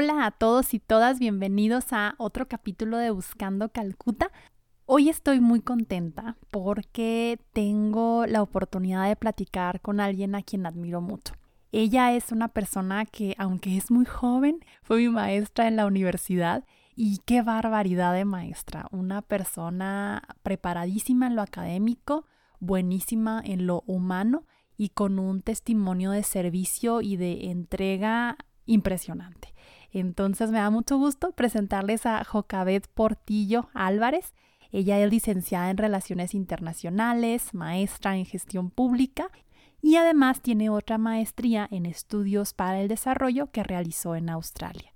Hola a todos y todas, bienvenidos a otro capítulo de Buscando Calcuta. Hoy estoy muy contenta porque tengo la oportunidad de platicar con alguien a quien admiro mucho. Ella es una persona que, aunque es muy joven, fue mi maestra en la universidad y qué barbaridad de maestra. Una persona preparadísima en lo académico, buenísima en lo humano y con un testimonio de servicio y de entrega impresionante. Entonces me da mucho gusto presentarles a Jocabet Portillo Álvarez. Ella es licenciada en Relaciones Internacionales, maestra en Gestión Pública y además tiene otra maestría en Estudios para el Desarrollo que realizó en Australia.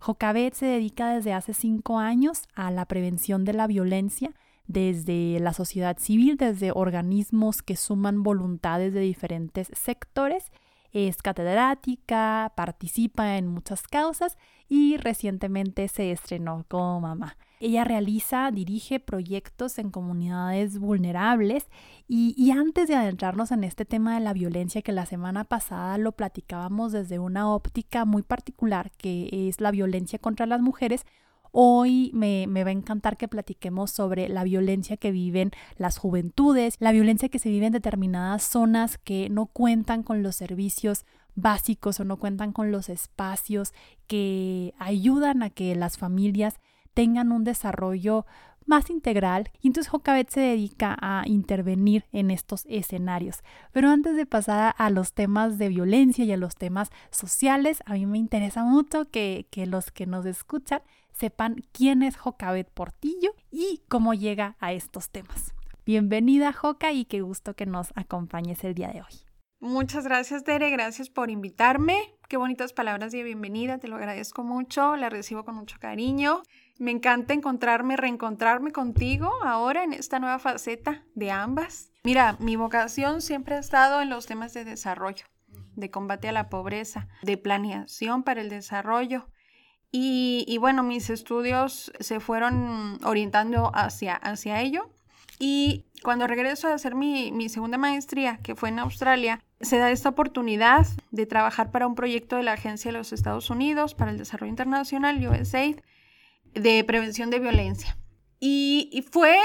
Jocabet se dedica desde hace cinco años a la prevención de la violencia desde la sociedad civil, desde organismos que suman voluntades de diferentes sectores es catedrática, participa en muchas causas y recientemente se estrenó como mamá. Ella realiza, dirige proyectos en comunidades vulnerables y, y, antes de adentrarnos en este tema de la violencia que la semana pasada lo platicábamos desde una óptica muy particular que es la violencia contra las mujeres, Hoy me, va a encantar que platiquemos sobre la violencia que viven las juventudes, la violencia que se vive en determinadas zonas que no cuentan con los servicios básicos o no cuentan con los espacios que ayudan a que las familias tengan un desarrollo más integral y entonces Jocabet se dedica a intervenir en estos escenarios. Pero antes de pasar a los temas de violencia y a los temas sociales, a mí me interesa mucho que, que los que nos escuchan sepan quién es Jocabet Portillo y cómo llega a estos temas. Bienvenida Joca y qué gusto que nos acompañes el día de hoy. Muchas gracias, Tere. Gracias por invitarme. Qué bonitas palabras de bienvenida. Te lo agradezco mucho. La recibo con mucho cariño. Me encanta encontrarme, reencontrarme contigo ahora en esta nueva faceta de ambas. Mira, mi vocación siempre ha estado en los temas de desarrollo, de combate a la pobreza, de planeación para el desarrollo. Y, bueno, mis estudios se fueron orientando hacia, hacia ello. Y cuando regreso a hacer mi, mi, segunda maestría, que fue en Australia, se da esta oportunidad de trabajar para un proyecto de la Agencia de los Estados Unidos para el Desarrollo Internacional, USAID, de prevención de violencia. Y, fue,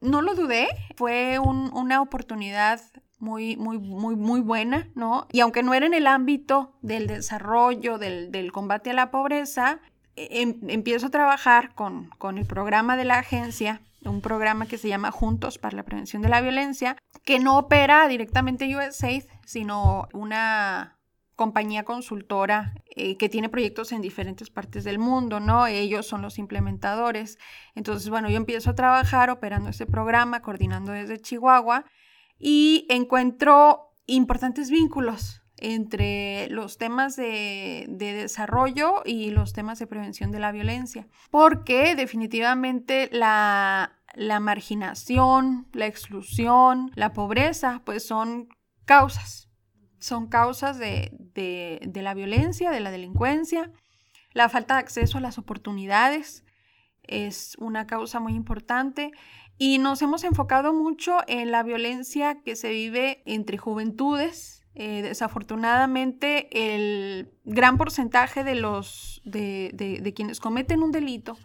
no lo dudé, fue una oportunidad muy, muy, muy, muy buena, ¿no? Y aunque no era en el ámbito del desarrollo, del, del combate a la pobreza, Em, empiezo a trabajar con, con el programa de la agencia, un programa que se llama Juntos para la Prevención de la Violencia, que no opera directamente USAID, sino una compañía consultora eh, que tiene proyectos en diferentes partes del mundo, ¿no? Ellos son los implementadores. Entonces, bueno, yo empiezo a trabajar operando ese programa, coordinando desde Chihuahua y encuentro importantes vínculos entre los temas de, desarrollo y los temas de prevención de la violencia, porque definitivamente la, marginación, la exclusión, la pobreza, pues son causas, son causas de, de la violencia, de la delincuencia, la falta de acceso a las oportunidades es una causa muy importante. Y nos hemos enfocado mucho en la violencia que se vive entre juventudes, eh, desafortunadamente, el gran porcentaje de los de, quienes cometen un delito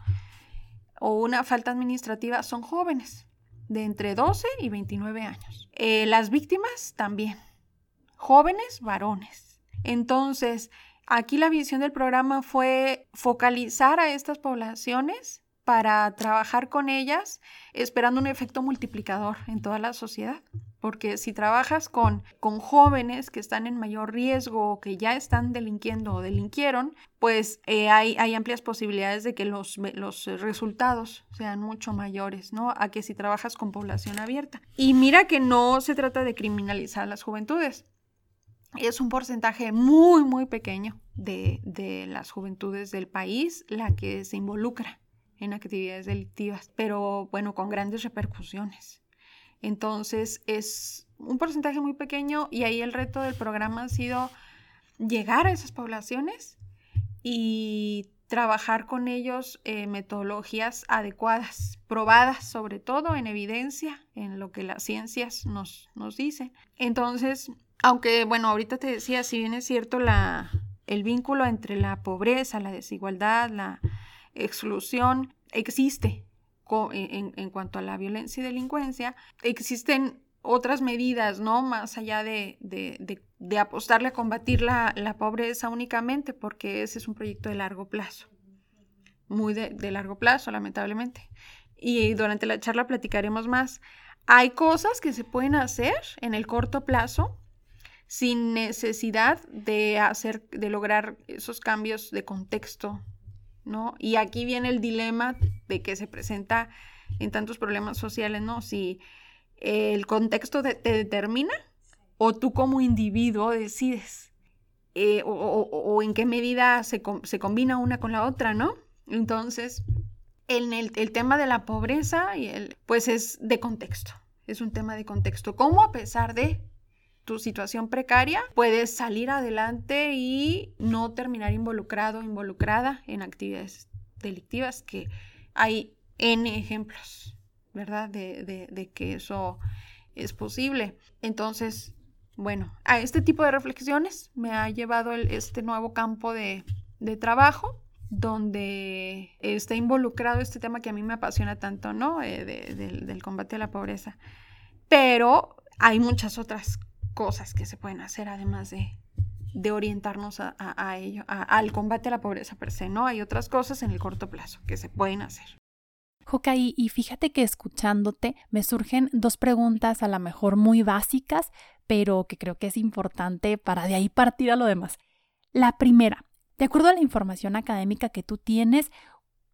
o una falta administrativa son jóvenes, de entre 12 y 29 años. Eh, las víctimas también, jóvenes varones. Entonces, aquí la visión del programa fue focalizar a estas poblaciones para trabajar con ellas, esperando un efecto multiplicador en toda la sociedad porque si trabajas con, con jóvenes que están en mayor riesgo o que ya están delinquiendo o delinquieron, pues eh, hay, hay, amplias posibilidades de que los, los resultados sean mucho mayores, ¿no? A que si trabajas con población abierta. Y mira que no se trata de criminalizar a las juventudes. Es un porcentaje muy, muy pequeño de, de las juventudes del país la que se involucra en actividades delictivas, pero bueno, con grandes repercusiones. Entonces es un porcentaje muy pequeño y ahí el reto del programa ha sido llegar a esas poblaciones y trabajar con ellos eh, metodologías adecuadas, probadas sobre todo en evidencia, en lo que las ciencias nos, nos dicen. Entonces, aunque, bueno, ahorita te decía, si bien es cierto la, el vínculo entre la pobreza, la desigualdad, la exclusión, existe en, en cuanto a la violencia y delincuencia, existen otras medidas, ¿no? Más allá de, de, de, apostarle a combatir la, la, pobreza únicamente, porque ese es un proyecto de largo plazo, muy de, largo plazo, lamentablemente. Y durante la charla platicaremos más. Hay cosas que se pueden hacer en el corto plazo sin necesidad de hacer, de lograr esos cambios de contexto, ¿no? Y aquí viene el dilema de que se presenta en tantos problemas sociales, ¿no? Si el contexto te determina o tú como individuo decides. Eh, o, en qué medida se, combina una con la otra, ¿no? Entonces, en el, tema de la pobreza, y el, pues es de contexto, es un tema de contexto. ¿Cómo a pesar de tu situación precaria puedes salir adelante y no terminar involucrado, involucrada en actividades delictivas, que hay N ejemplos. ¿verdad? De, que eso es posible. Entonces, bueno, a este tipo de reflexiones me ha llevado este nuevo campo de, trabajo donde está involucrado este tema que a mí me apasiona tanto, ¿no? Eh, del, combate a la pobreza. Pero hay muchas otras cosas que se pueden hacer además de, orientarnos a, ello, al combate a la pobreza per se, ¿no? Hay otras cosas en el corto plazo que se pueden hacer. Jokai, y fíjate que escuchándote me surgen dos preguntas a lo mejor muy básicas, pero que creo que es importante para de ahí partir a lo demás. La primera, de acuerdo a la información académica que tú tienes,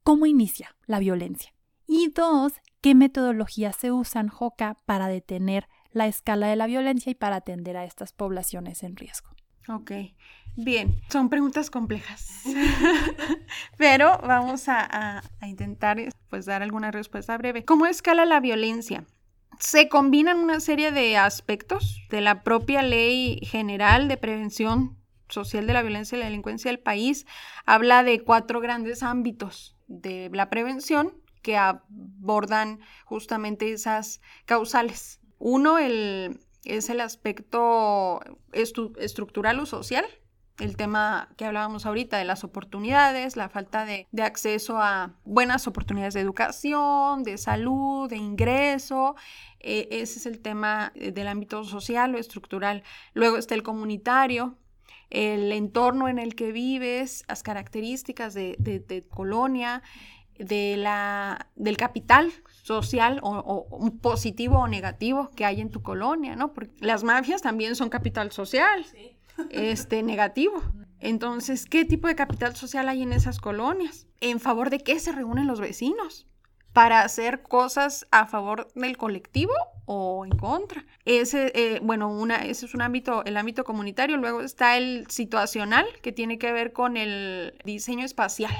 ¿cómo inicia la violencia? Y dos, ¿qué metodologías se usan, Joka, para detener la escala de la violencia y para atender a estas poblaciones en riesgo? Ok, bien, son preguntas complejas, pero vamos a, intentar pues dar alguna respuesta breve. ¿Cómo escala la violencia? Se combinan una serie de aspectos de la propia ley general de prevención social de la violencia y la delincuencia del país. Habla de cuatro grandes ámbitos de la prevención que abordan justamente esas causales. Uno, el es el aspecto estructural o social, el tema que hablábamos ahorita de las oportunidades, la falta de, acceso a buenas oportunidades de educación, de salud, de ingreso. E, ese es el tema eh, del ámbito social o estructural. Luego está el comunitario, el entorno en el que vives, las características de, de colonia, de la, del capital social o, positivo o negativo que hay en tu colonia, ¿no? Porque las mafias también son capital social, este, negativo. Entonces, ¿qué tipo de capital social hay en esas colonias? ¿En favor de qué se reúnen los vecinos? ¿Para hacer cosas a favor del colectivo o en contra? Ese, eh, bueno, una, ese es un ámbito, el ámbito comunitario. Luego está el situacional, que tiene que ver con el diseño espacial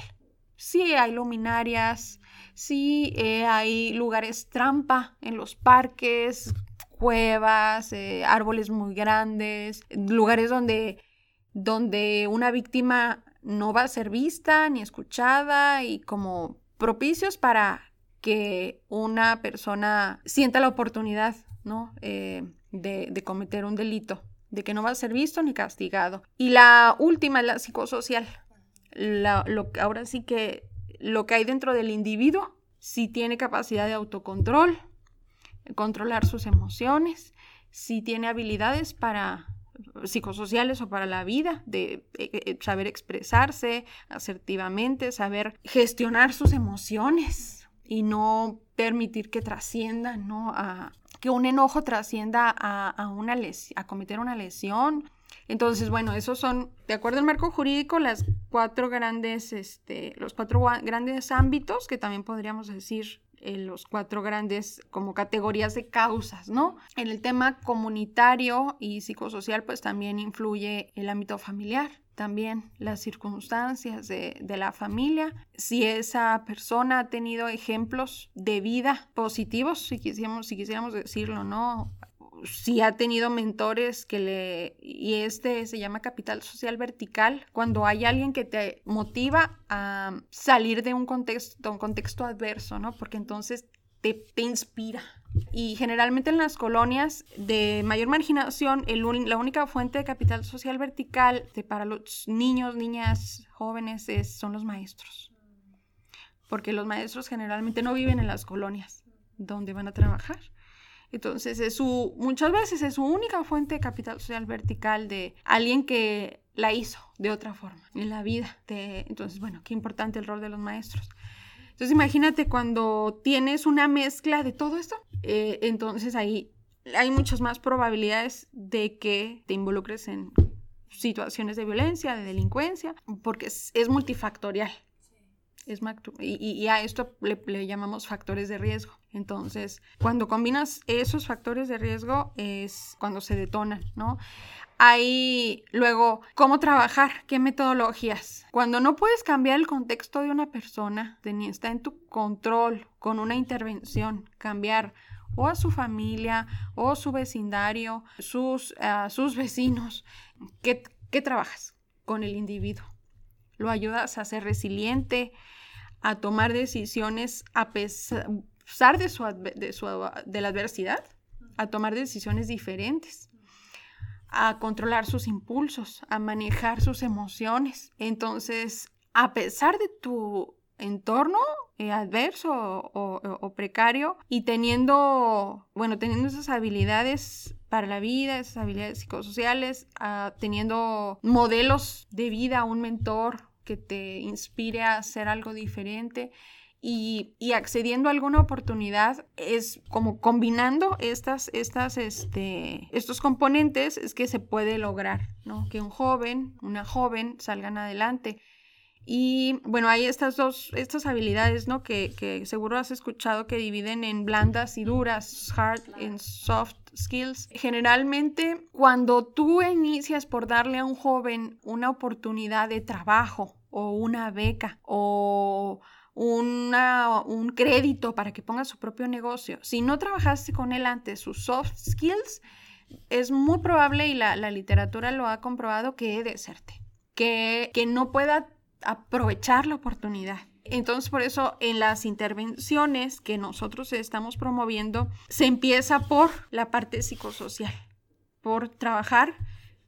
sí hay luminarias, sí eh, hay lugares trampa en los parques, cuevas, eh, árboles muy grandes, lugares donde, donde una víctima no va a ser vista ni escuchada y como propicios para que una persona sienta la oportunidad ¿no? Eh, de, de cometer un delito, de que no va a ser visto ni castigado. Y la última es la psicosocial, lo, ahora sí que lo que hay dentro del individuo, si tiene capacidad de autocontrol, controlar sus emociones, si tiene habilidades para psicosociales o para la vida, de eh, eh, saber expresarse asertivamente, saber gestionar sus emociones y no permitir que trasciendan, ¿no? A, que un enojo trascienda a, a, una a cometer una lesión entonces, bueno, esos son, de acuerdo al marco jurídico, las cuatro grandes, este, los cuatro grandes ámbitos que también podríamos decir eh, los cuatro grandes como categorías de causas, ¿no? En el tema comunitario y psicosocial, pues también influye el ámbito familiar también las circunstancias de, de, la familia, si esa persona ha tenido ejemplos de vida positivos, si quisiéramos, si quisiéramos decirlo, ¿no? Si ha tenido mentores que le... Y este se llama capital social vertical, cuando hay alguien que te motiva a salir de un contexto, un contexto adverso, ¿no? Porque entonces te, te inspira. Y generalmente en las colonias de mayor marginación, el, la única fuente de capital social vertical para los niños, niñas, jóvenes es, son los maestros. Porque los maestros generalmente no viven en las colonias donde van a trabajar. Entonces, es su, muchas veces es su única fuente de capital social vertical de alguien que la hizo de otra forma en la vida. De, entonces, bueno, qué importante el rol de los maestros. Entonces, imagínate cuando tienes una mezcla de todo esto, eh, entonces ahí hay muchas más probabilidades de que te involucres en situaciones de violencia, de delincuencia, porque es, es multifactorial. Es, y, y, a esto le, le llamamos factores de riesgo. Entonces, cuando combinas esos factores de riesgo es cuando se detonan, ¿no? Hay luego cómo trabajar, qué metodologías. Cuando no puedes cambiar el contexto de una persona, ni está en tu control con una intervención, cambiar o a su familia o su vecindario, sus, sus vecinos, ¿qué, ¿qué trabajas con el individuo? Lo ayudas a ser resiliente, a tomar decisiones a pesar de, su, de, su, de la adversidad, a tomar decisiones diferentes, a controlar sus impulsos, a manejar sus emociones. Entonces, a pesar de tu entorno eh, adverso o, precario y teniendo, bueno, teniendo esas habilidades para la vida, esas habilidades psicosociales, ah, teniendo modelos de vida, un mentor que te inspire a hacer algo diferente, y, accediendo a alguna oportunidad es como combinando estas, estas, este, estos componentes es que se puede lograr, ¿no? Que un joven, una joven salgan adelante. Y bueno, hay estas dos, estas habilidades, ¿no? Que, que seguro has escuchado que dividen en blandas y duras, hard and soft skills. Generalmente, cuando tú inicias por darle a un joven una oportunidad de trabajo o una beca o un crédito para que ponga su propio negocio, si no trabajaste con él antes sus soft skills, es muy probable, y la, literatura lo ha comprobado, que deserte, que, que no pueda aprovechar la oportunidad. Entonces, por eso en las intervenciones que nosotros estamos promoviendo, se empieza por la parte psicosocial, por trabajar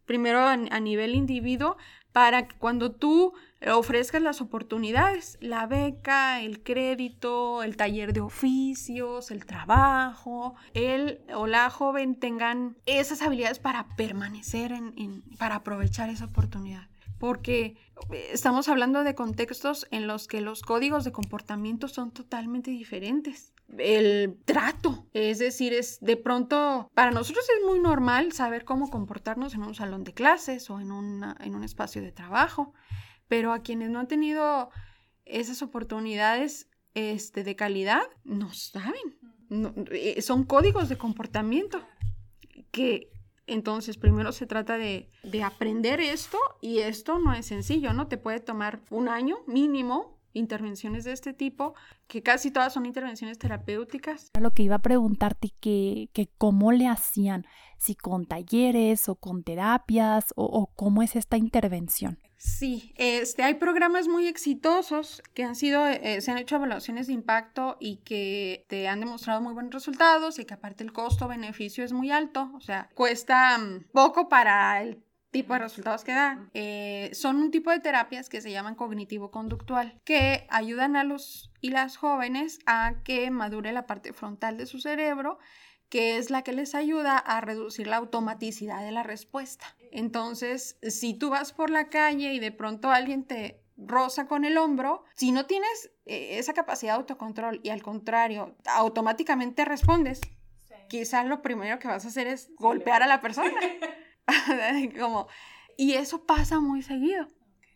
primero a, a nivel individuo para que cuando tú ofrezcas las oportunidades, la beca, el crédito, el taller de oficios, el trabajo, él o la joven tengan esas habilidades para permanecer en, para aprovechar esa oportunidad. Porque eh, estamos hablando de contextos en los que los códigos de comportamiento son totalmente diferentes. El trato, es decir, es de pronto, para nosotros es muy normal saber cómo comportarnos en un salón de clases o en, en un espacio de trabajo pero a quienes no han tenido esas oportunidades este, de calidad, no saben. Eh, son códigos de comportamiento que entonces primero se trata de, de aprender esto y esto no es sencillo, ¿no? Te puede tomar un año mínimo intervenciones de este tipo, que casi todas son intervenciones terapéuticas. Lo que iba a preguntarte, que, que cómo le hacían, si con talleres o con terapias o, cómo es esta intervención. Sí, este, hay programas muy exitosos que han sido, eh, se han hecho evaluaciones de impacto y que te han demostrado muy buenos resultados y que aparte el costo-beneficio es muy alto, o sea, cuesta mm, poco para el tipo de resultados que dan. Eh, son un tipo de terapias que se llaman cognitivo-conductual, que ayudan a los y las jóvenes a que madure la parte frontal de su cerebro que es la que les ayuda a reducir la automaticidad de la respuesta. Entonces, si tú vas por la calle y de pronto alguien te roza con el hombro, si no tienes eh, esa capacidad de autocontrol y al contrario, automáticamente respondes, quizás lo primero que vas a hacer es golpear a la persona. Como, y eso pasa muy seguido.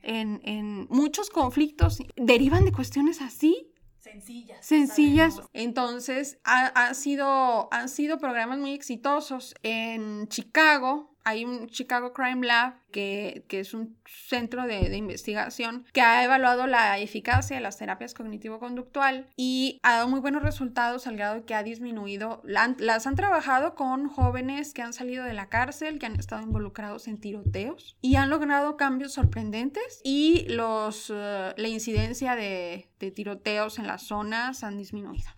En, en, muchos conflictos derivan de cuestiones así. Sencillas. Sencillas. Entonces, ha, sido, han sido programas muy exitosos en Chicago, hay un Chicago Crime Lab, que, es un centro de, investigación que ha evaluado la eficacia de las terapias cognitivo-conductual y ha dado muy buenos resultados al grado que ha disminuido. las han trabajado con jóvenes que han salido de la cárcel, que han estado involucrados en tiroteos y han logrado cambios sorprendentes y los, eh, la incidencia de, de tiroteos en las zonas han disminuido,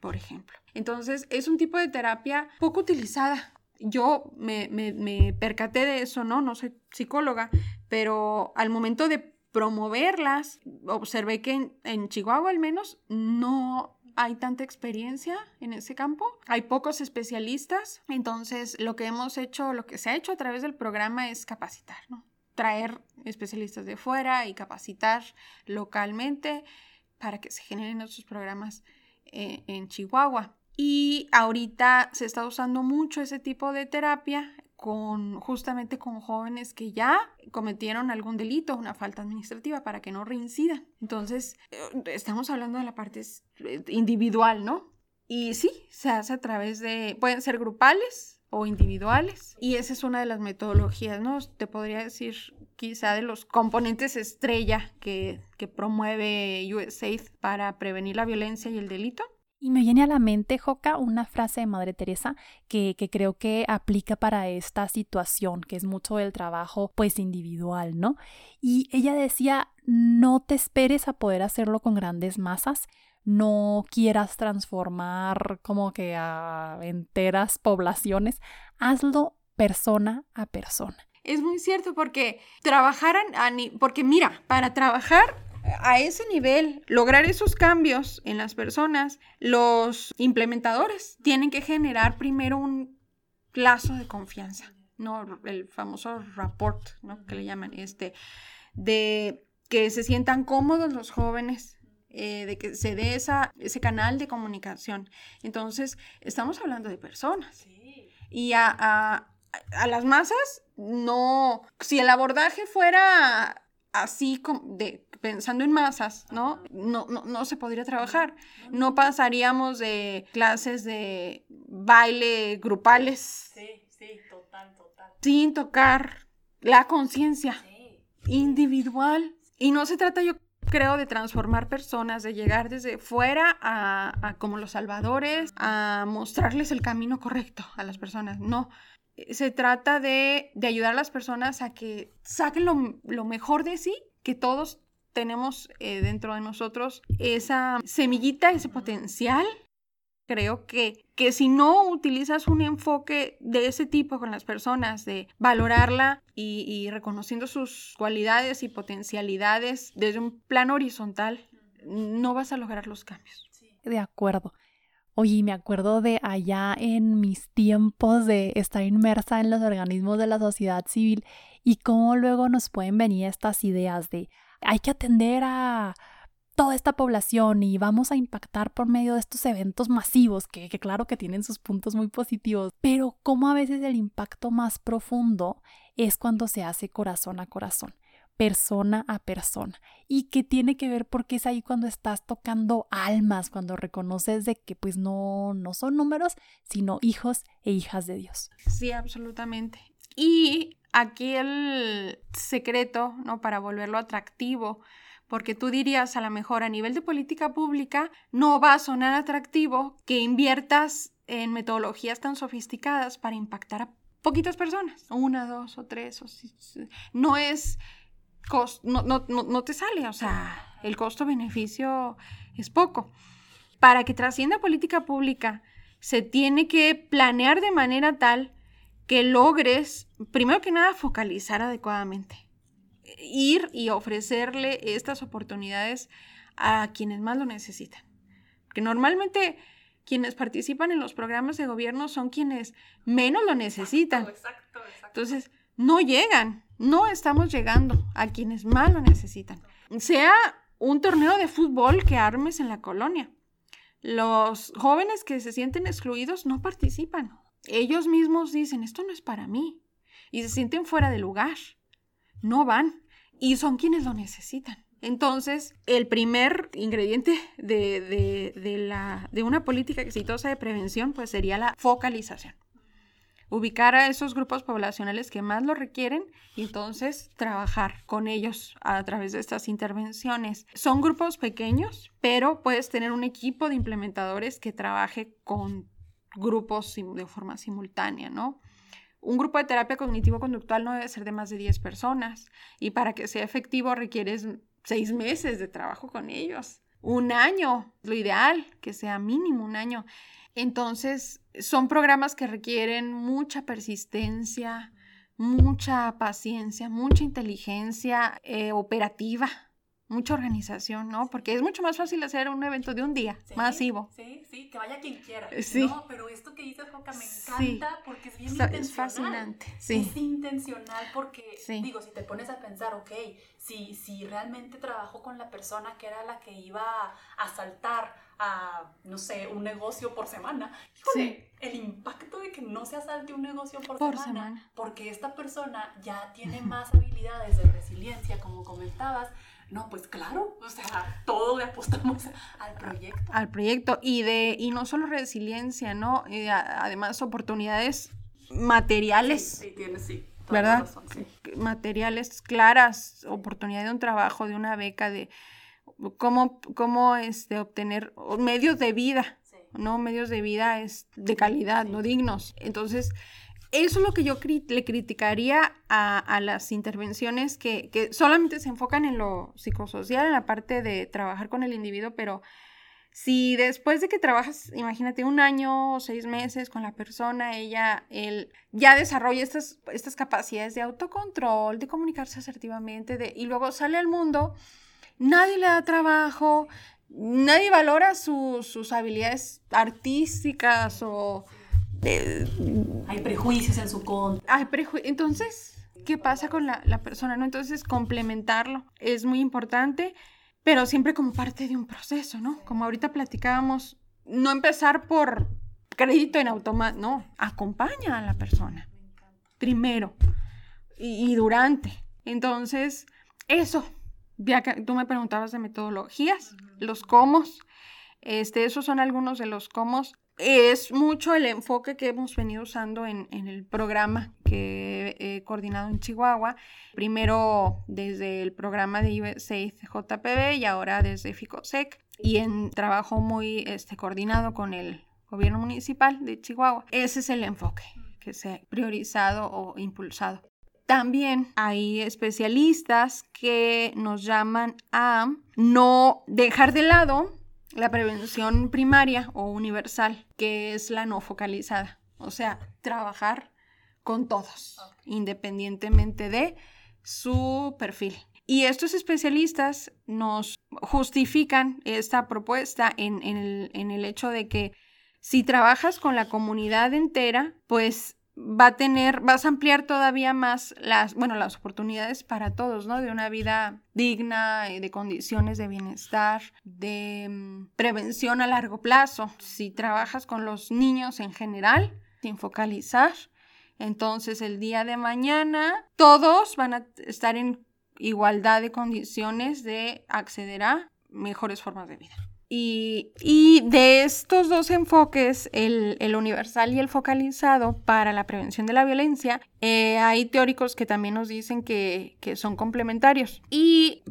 por ejemplo. Entonces, es un tipo de terapia poco utilizada yo me, me, percaté de eso, ¿no? No soy psicóloga, pero al momento de promoverlas, observé que en, Chihuahua al menos no hay tanta experiencia en ese campo, hay pocos especialistas, entonces lo que hemos hecho, lo que se ha hecho a través del programa es capacitar, ¿no? Traer especialistas de fuera y capacitar localmente para que se generen estos programas eh, en Chihuahua. Y ahorita se está usando mucho ese tipo de terapia con justamente con jóvenes que ya cometieron algún delito, una falta administrativa para que no reincidan. Entonces, eh, estamos hablando de la parte eh, individual, ¿no? Y sí, se hace a través de, pueden ser grupales o individuales. Y esa es una de las metodologías, ¿no? Te podría decir quizá de los componentes estrella que, que promueve USAID para prevenir la violencia y el delito. Y me viene a la mente, Joca, una frase de Madre Teresa que, creo que aplica para esta situación, que es mucho del trabajo pues individual, ¿no? Y ella decía, no te esperes a poder hacerlo con grandes masas, no quieras transformar como que a enteras poblaciones, hazlo persona a persona. Es muy cierto porque trabajar, porque mira, para trabajar a ese nivel, lograr esos cambios en las personas, los implementadores tienen que generar primero un lazo de confianza, ¿no? El famoso rapport, ¿no? Que le llaman, este, de que se sientan cómodos los jóvenes, eh, de que se dé esa, ese canal de comunicación. Entonces, estamos hablando de personas. Y a, a, a las masas, no, si el abordaje fuera así como de pensando en masas, ¿no? No, no, no se podría trabajar. No pasaríamos de clases de baile grupales. Sí, sí, total, total. Sin tocar la conciencia individual. Y no se trata, yo creo, de transformar personas, de llegar desde fuera a, como los salvadores, a mostrarles el camino correcto a las personas. No, se trata de, ayudar a las personas a que saquen lo, lo, mejor de sí, que todos tenemos eh, dentro de nosotros esa semillita, ese potencial. Creo que, que si no utilizas un enfoque de ese tipo con las personas, de valorarla y, reconociendo sus cualidades y potencialidades desde un plano horizontal, no vas a lograr los cambios. De acuerdo. Oye, me acuerdo de allá en mis tiempos de estar inmersa en los organismos de la sociedad civil y cómo luego nos pueden venir estas ideas de, hay que atender a toda esta población y vamos a impactar por medio de estos eventos masivos que, claro que tienen sus puntos muy positivos, pero como a veces el impacto más profundo es cuando se hace corazón a corazón persona a persona y que tiene que ver porque es ahí cuando estás tocando almas, cuando reconoces de que pues no, no son números, sino hijos e hijas de Dios. Sí, absolutamente. Y aquí el secreto, ¿no? Para volverlo atractivo, porque tú dirías a lo mejor a nivel de política pública no va a sonar atractivo que inviertas en metodologías tan sofisticadas para impactar a poquitas personas, una, dos o tres, o no es, no, no, no te sale, o sea, el costo-beneficio es poco. Para que trascienda política pública, se tiene que planear de manera tal que logres, primero que nada, focalizar adecuadamente. Ir y ofrecerle estas oportunidades a quienes más lo necesitan. Porque normalmente quienes participan en los programas de gobierno son quienes menos lo necesitan. Exacto, exacto, Entonces, no llegan, no estamos llegando a quienes más lo necesitan. Sea un torneo de fútbol que armes en la colonia. Los jóvenes que se sienten excluidos no participan ellos mismos dicen, esto no es para mí, y se sienten fuera de lugar, no van, y son quienes lo necesitan. Entonces, el primer ingrediente de, la, de una política exitosa de prevención pues sería la focalización ubicar a esos grupos poblacionales que más lo requieren y entonces trabajar con ellos a través de estas intervenciones. Son grupos pequeños, pero puedes tener un equipo de implementadores que trabaje con grupos de forma simultánea, ¿no? Un grupo de terapia cognitivo-conductual no debe ser de más de 10 personas y para que sea efectivo requieres seis meses de trabajo con ellos. Un año, lo ideal, que sea mínimo un año. Entonces, son programas que requieren mucha persistencia, mucha paciencia, mucha inteligencia eh, operativa, mucha organización, ¿no? Porque es mucho más fácil hacer un evento de un día, masivo. Sí, sí, que vaya quien quiera. Sí. No, pero esto que dices, Joca, me encanta porque es bien intencional. Es fascinante, sí. Es intencional porque, digo, si te pones a pensar, ok, si, si realmente trabajo con la persona que era la que iba a asaltar a, no sé, un negocio por semana, sí. el impacto de que no se asalte un negocio por, semana, semana, porque esta persona ya tiene más habilidades de resiliencia, como comentabas, no, pues claro, o sea, todo le apostamos al proyecto. Al proyecto y de y no solo resiliencia, ¿no? además oportunidades materiales. Sí, sí sí. ¿Verdad? Materiales claras, oportunidad de un trabajo, de una beca, de cómo, cómo este, obtener medios de vida, ¿no? Medios de vida es de calidad, no dignos. Entonces, eso es lo que yo le criticaría a, las intervenciones que, solamente se enfocan en lo psicosocial, en la parte de trabajar con el individuo, pero si después de que trabajas, imagínate, un año o seis meses con la persona, ella, él ya desarrolla estas, capacidades de autocontrol, de comunicarse asertivamente, y luego sale al mundo, nadie le da trabajo, nadie valora sus habilidades artísticas o hay prejuicios en su contra. Hay prejuicios. Entonces, ¿qué pasa con la, persona? ¿no? Entonces, complementarlo es muy importante, pero siempre como parte de un proceso, ¿no? Como ahorita platicábamos, no empezar por crédito en automático, no, acompaña a la persona. Primero y, durante. Entonces, eso, ya que tú me preguntabas de metodologías, los cómo, este, esos son algunos de los cómo es mucho el enfoque que hemos venido usando en, el programa que he coordinado en Chihuahua. Primero desde el programa de USAID JPB y ahora desde FICOSEC y en trabajo muy este, coordinado con el gobierno municipal de Chihuahua. Ese es el enfoque que se ha priorizado o impulsado. También hay especialistas que nos llaman a no dejar de lado la prevención primaria o universal, que es la no focalizada. O sea, trabajar con todos, independientemente de su perfil. Y estos especialistas nos justifican esta propuesta en, el, en el hecho de que si trabajas con la comunidad entera, pues va a tener, vas a ampliar todavía más las, bueno, las oportunidades para todos, ¿no? De una vida digna, de condiciones de bienestar, de mm, prevención a largo plazo. Si trabajas con los niños en general, sin focalizar, entonces el día de mañana todos van a estar en igualdad de condiciones de acceder a mejores formas de vida. Y, de estos dos enfoques, el, universal y el focalizado para la prevención de la violencia, eh, hay teóricos que también nos dicen que, son complementarios. Y,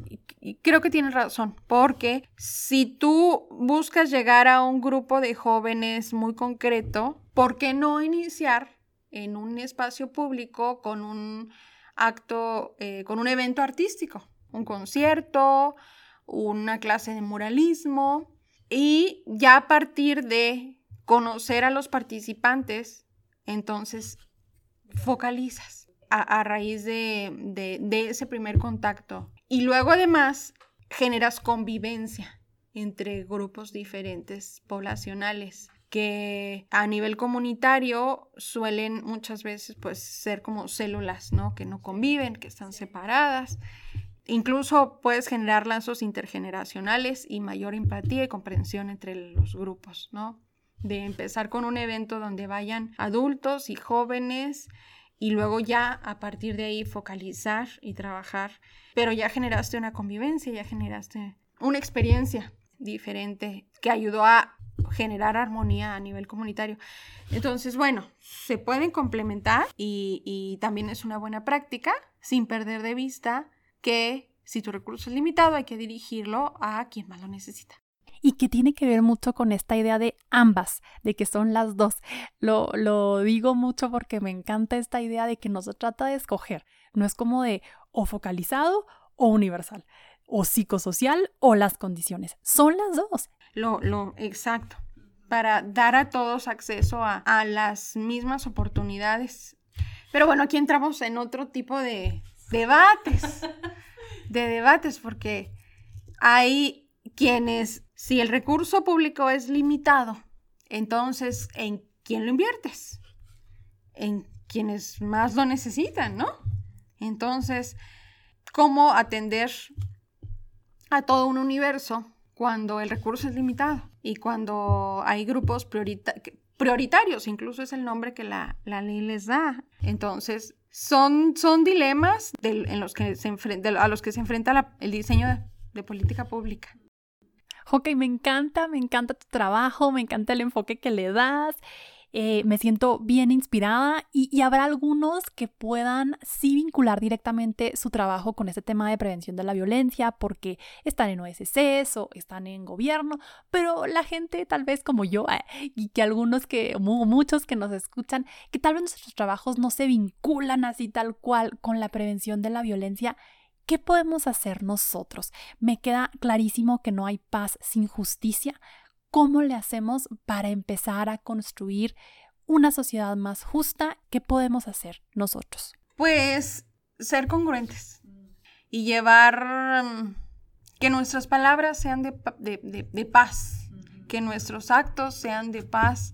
creo que tienes razón, porque si tú buscas llegar a un grupo de jóvenes muy concreto, ¿por qué no iniciar en un espacio público con un acto, eh, con un evento artístico? Un concierto, una clase de muralismo y ya a partir de conocer a los participantes, entonces focalizas a, raíz de, de, ese primer contacto. Y luego además generas convivencia entre grupos diferentes poblacionales que a nivel comunitario suelen muchas veces pues ser como células, ¿no? Que no conviven, que están separadas Incluso puedes generar lazos intergeneracionales y mayor empatía y comprensión entre los grupos, ¿no? De empezar con un evento donde vayan adultos y jóvenes y luego ya a partir de ahí focalizar y trabajar, pero ya generaste una convivencia, ya generaste una experiencia diferente que ayudó a generar armonía a nivel comunitario. Entonces, bueno, se pueden complementar y, y también es una buena práctica sin perder de vista que si tu recurso es limitado hay que dirigirlo a quien más lo necesita y que tiene que ver mucho con esta idea de ambas, de que son las dos. Lo, lo digo mucho porque me encanta esta idea de que no se trata de escoger, no es como de o focalizado o universal, o psicosocial o las condiciones, son las dos. Lo, lo, exacto, para dar a todos acceso a, a las mismas oportunidades. Pero bueno, aquí entramos en otro tipo de debates, de debates, porque hay quienes si el recurso público es limitado, entonces, ¿en quién lo inviertes? En quienes más lo necesitan, ¿no? Entonces, ¿cómo atender a todo un universo cuando el recurso es limitado y cuando hay grupos prioritarios, incluso es el nombre que la, ley les da? Entonces, son, son dilemas en los que se a los que se enfrenta el diseño de política pública ok, me encanta, me encanta tu trabajo, me encanta el enfoque que le das. Eh, me siento bien inspirada y, habrá algunos que puedan sí vincular directamente su trabajo con ese tema de prevención de la violencia porque están en OSCs o están en gobierno, pero la gente tal vez como yo eh, y que algunos que, muchos que nos escuchan, que tal vez nuestros trabajos no se vinculan así tal cual con la prevención de la violencia, ¿Qué podemos hacer nosotros? Me queda clarísimo que no hay paz sin justicia. ¿Cómo le hacemos para empezar a construir una sociedad más justa? ¿Qué podemos hacer nosotros? Pues ser congruentes y llevar mm, que nuestras palabras sean de, paz, que nuestros actos sean de paz,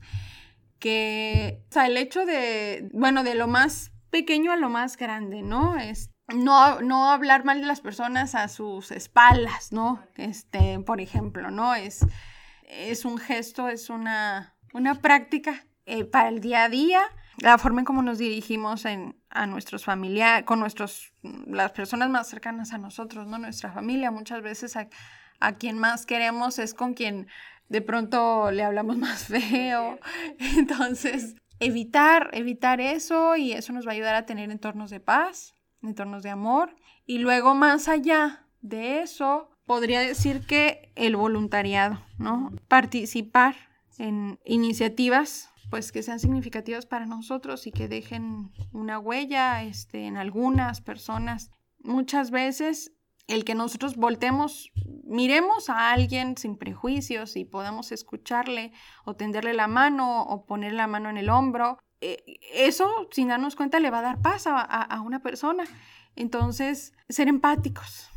que o sea, el hecho de, bueno, de lo más pequeño a lo más grande, ¿no? Es no, no hablar mal de las personas a sus espaldas, ¿no? Este, por ejemplo, ¿no? Es, es un gesto, es una, una práctica eh, para el día a día, la forma en cómo nos dirigimos en, a nuestros familiares, con nuestros, las personas más cercanas a nosotros, ¿no? Nuestra familia, muchas veces a, a quien más queremos es con quien de pronto le hablamos más feo. Entonces, evitar, evitar eso y eso nos va a ayudar a tener entornos de paz, entornos de amor. Y luego más allá de eso, podría decir que el voluntariado, ¿no? Participar en iniciativas pues que sean significativas para nosotros y que dejen una huella este, en algunas personas. Muchas veces el que nosotros voltemos, miremos a alguien sin prejuicios y podamos escucharle o tenderle la mano o poner la mano en el hombro, eh, eso, sin darnos cuenta, le va a dar paz a, una persona. Entonces, ser empáticos,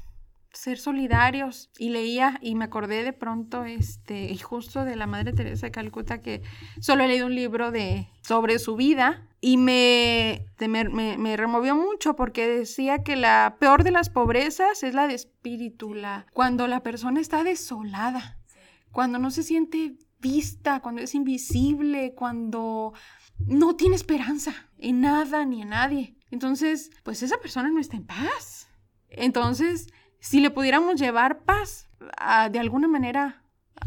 ser solidarios. Y leía y me acordé de pronto, este, justo de la Madre Teresa de Calcuta, que solo he leído un libro de, sobre su vida y me, me, me, removió mucho porque decía que la peor de las pobrezas es la de espíritu, la, cuando la persona está desolada, cuando no se siente vista, cuando es invisible, cuando no tiene esperanza en nada ni en nadie. Entonces, pues esa persona no está en paz. Entonces, si le pudiéramos llevar paz de alguna manera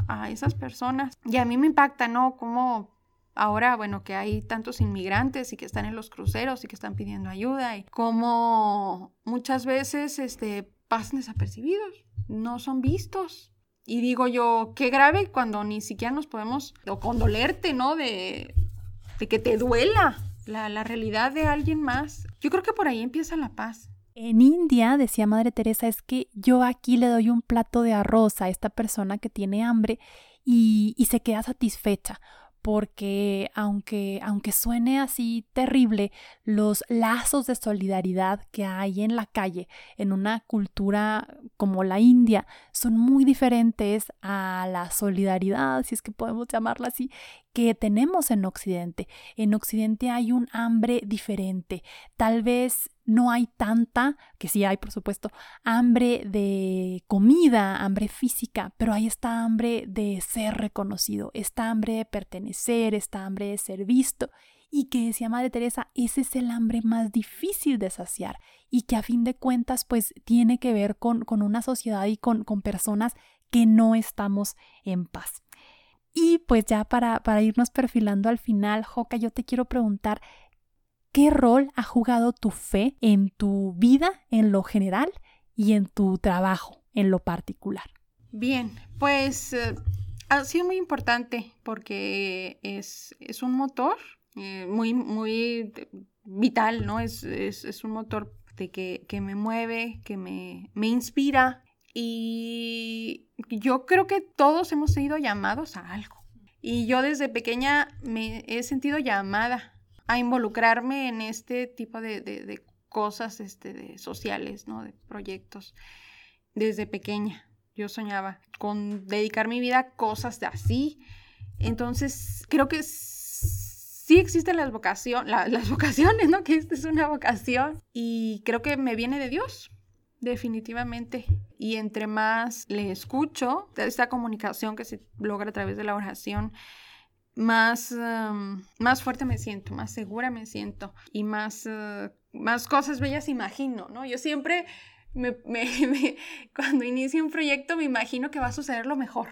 a esas personas, y a mí me impacta, ¿no? Como ahora, bueno, que hay tantos inmigrantes y que están en los cruceros y que están pidiendo ayuda, y como muchas veces este, pasan desapercibidos, no son vistos. Y digo yo, qué grave cuando ni siquiera nos podemos, o condolerte, ¿no? De de que te duela la, la realidad de alguien más. Yo creo que por ahí empieza la paz. En India, decía Madre Teresa, es que yo aquí le doy un plato de arroz a esta persona que tiene hambre y, y se queda satisfecha porque aunque, aunque suene así terrible, los lazos de solidaridad que hay en la calle, en una cultura como la India, son muy diferentes a la solidaridad, si es que podemos llamarla así, que tenemos en Occidente. En Occidente hay un hambre diferente. Tal vez no hay tanta, que sí hay por supuesto, hambre de comida, hambre física, pero hay esta hambre de ser reconocido, esta hambre de pertenecer, esta hambre de ser visto y que decía Madre Teresa, ese es el hambre más difícil de saciar y que a fin de cuentas pues tiene que ver con, con una sociedad y con, con personas que no estamos en paz. Y pues ya para, para irnos perfilando al final, Joca, yo te quiero preguntar, ¿qué rol ha jugado tu fe en tu vida en lo general y en tu trabajo en lo particular? Bien, pues eh, ha sido muy importante porque es, es un motor eh, muy, muy vital, ¿no? Es, es, un motor de que, que, me mueve, que me, me inspira y yo creo que todos hemos sido llamados a algo. Y yo desde pequeña me he sentido llamada a involucrarme en este tipo de, de, cosas este, de sociales, ¿no? De proyectos. Desde pequeña yo soñaba con dedicar mi vida a cosas así. Entonces, creo que sí existen las, vocación, las vocaciones, ¿no? Que esta es una vocación y creo que me viene de Dios, definitivamente. Y entre más le escucho, esta comunicación que se logra a través de la oración, más, más fuerte me siento, más segura me siento y más, uh, más cosas bellas imagino, ¿no? Yo siempre, me, cuando inicio un proyecto, me imagino que va a suceder lo mejor,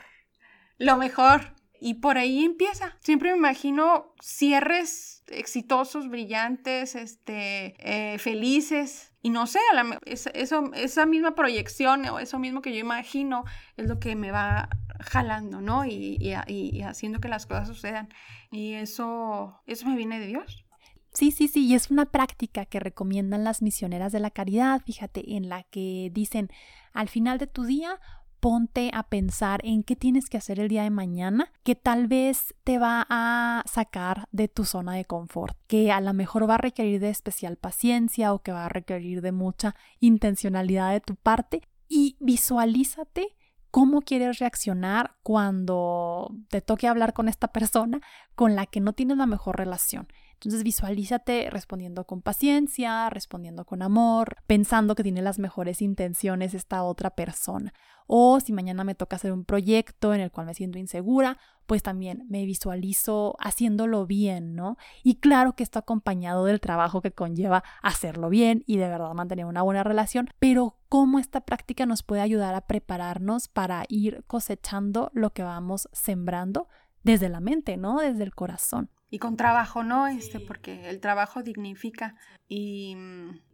lo mejor, y por ahí empieza. Siempre me imagino cierres exitosos, brillantes, este, eh, felices. Y no sé, eso, esa misma proyección o eso mismo que yo imagino es lo que me va jalando, ¿no? Y, y, haciendo que las cosas sucedan. Y eso, eso me viene de Dios. Sí, sí, sí, y es una práctica que recomiendan las misioneras de la caridad, fíjate, en la que dicen, al final de tu día, ponte a pensar en qué tienes que hacer el día de mañana que tal vez te va a sacar de tu zona de confort, que a lo mejor va a requerir de especial paciencia o que va a requerir de mucha intencionalidad de tu parte y visualízate cómo quieres reaccionar cuando te toque hablar con esta persona con la que no tienes la mejor relación. Entonces visualízate respondiendo con paciencia, respondiendo con amor, pensando que tiene las mejores intenciones esta otra persona. O si mañana me toca hacer un proyecto en el cual me siento insegura, pues también me visualizo haciéndolo bien, ¿no? Y claro que esto acompañado del trabajo que conlleva hacerlo bien y de verdad mantener una buena relación, pero cómo esta práctica nos puede ayudar a prepararnos para ir cosechando lo que vamos sembrando desde la mente, ¿no? Desde el corazón y con trabajo, ¿no? Este, porque el trabajo dignifica. Y,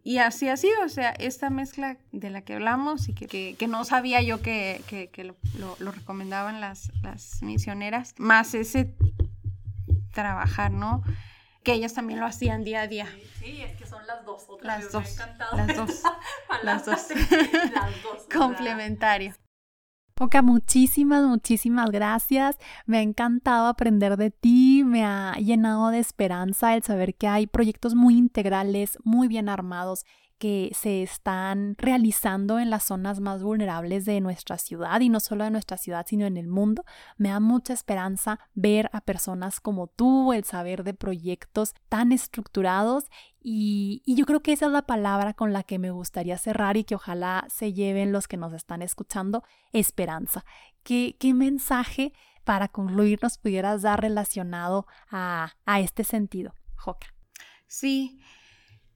y, así ha sido, o sea, esta mezcla de la que hablamos y que, que, no sabía yo que, que lo, lo, recomendaban las, las misioneras, más ese trabajar, ¿no? Que ellas también lo hacían día a día. Sí, es que son las dos. las, dos las dos. las dos. las dos. Complementario. Oka, muchísimas, muchísimas gracias. Me ha encantado aprender de ti, me ha llenado de esperanza el saber que hay proyectos muy integrales, muy bien armados que se están realizando en las zonas más vulnerables de nuestra ciudad y no solo de nuestra ciudad sino en el mundo. Me da mucha esperanza ver a personas como tú, el saber de proyectos tan estructurados y, yo creo que esa es la palabra con la que me gustaría cerrar y que ojalá se lleven los que nos están escuchando, esperanza. ¿Qué, qué mensaje para concluir nos pudieras dar relacionado a, a este sentido, Joca? Sí,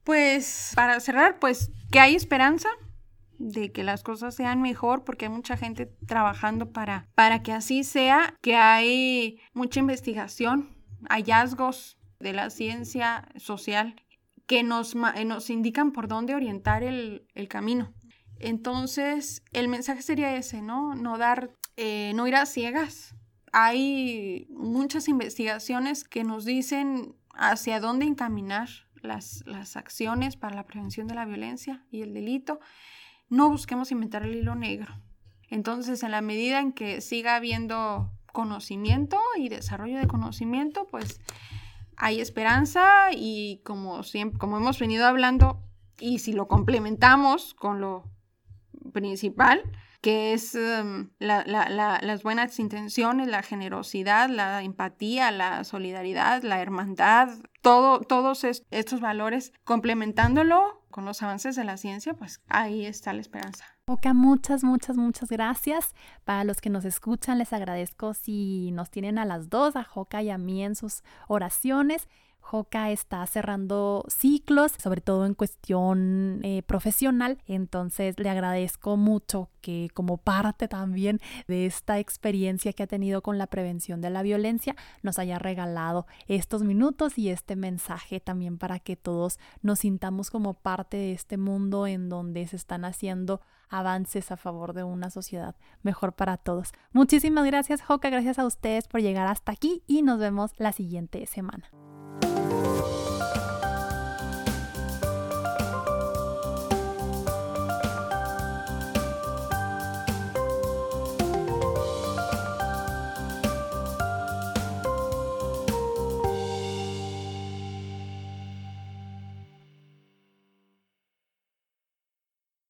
pues para cerrar, pues que hay esperanza de que las cosas sean mejor porque hay mucha gente trabajando para, para que así sea, que hay mucha investigación, hallazgos de la ciencia social que nos, nos indican por dónde orientar el, camino. Entonces, el mensaje sería ese, ¿no? No dar, eh, no ir a ciegas. Hay muchas investigaciones que nos dicen hacia dónde encaminar las, acciones para la prevención de la violencia y el delito, no busquemos inventar el hilo negro. Entonces, en la medida en que siga habiendo conocimiento y desarrollo de conocimiento, pues hay esperanza y como, siempre, como hemos venido hablando, y si lo complementamos con lo principal, que es em, las buenas intenciones, la generosidad, la empatía, la solidaridad, la hermandad, todo, todos estos valores, complementándolo con los avances de la ciencia, pues ahí está la esperanza. Oka, muchas, muchas, muchas gracias. Para los que nos escuchan, les agradezco si nos tienen a las dos, a Joca y a mí en sus oraciones. Joca está cerrando ciclos, sobre todo en cuestión eh, profesional, entonces le agradezco mucho que como parte también de esta experiencia que ha tenido con la prevención de la violencia, nos haya regalado estos minutos y este mensaje también para que todos nos sintamos como parte de este mundo en donde se están haciendo avances a favor de una sociedad mejor para todos. Muchísimas gracias, Joca, gracias a ustedes por llegar hasta aquí y nos vemos la siguiente semana.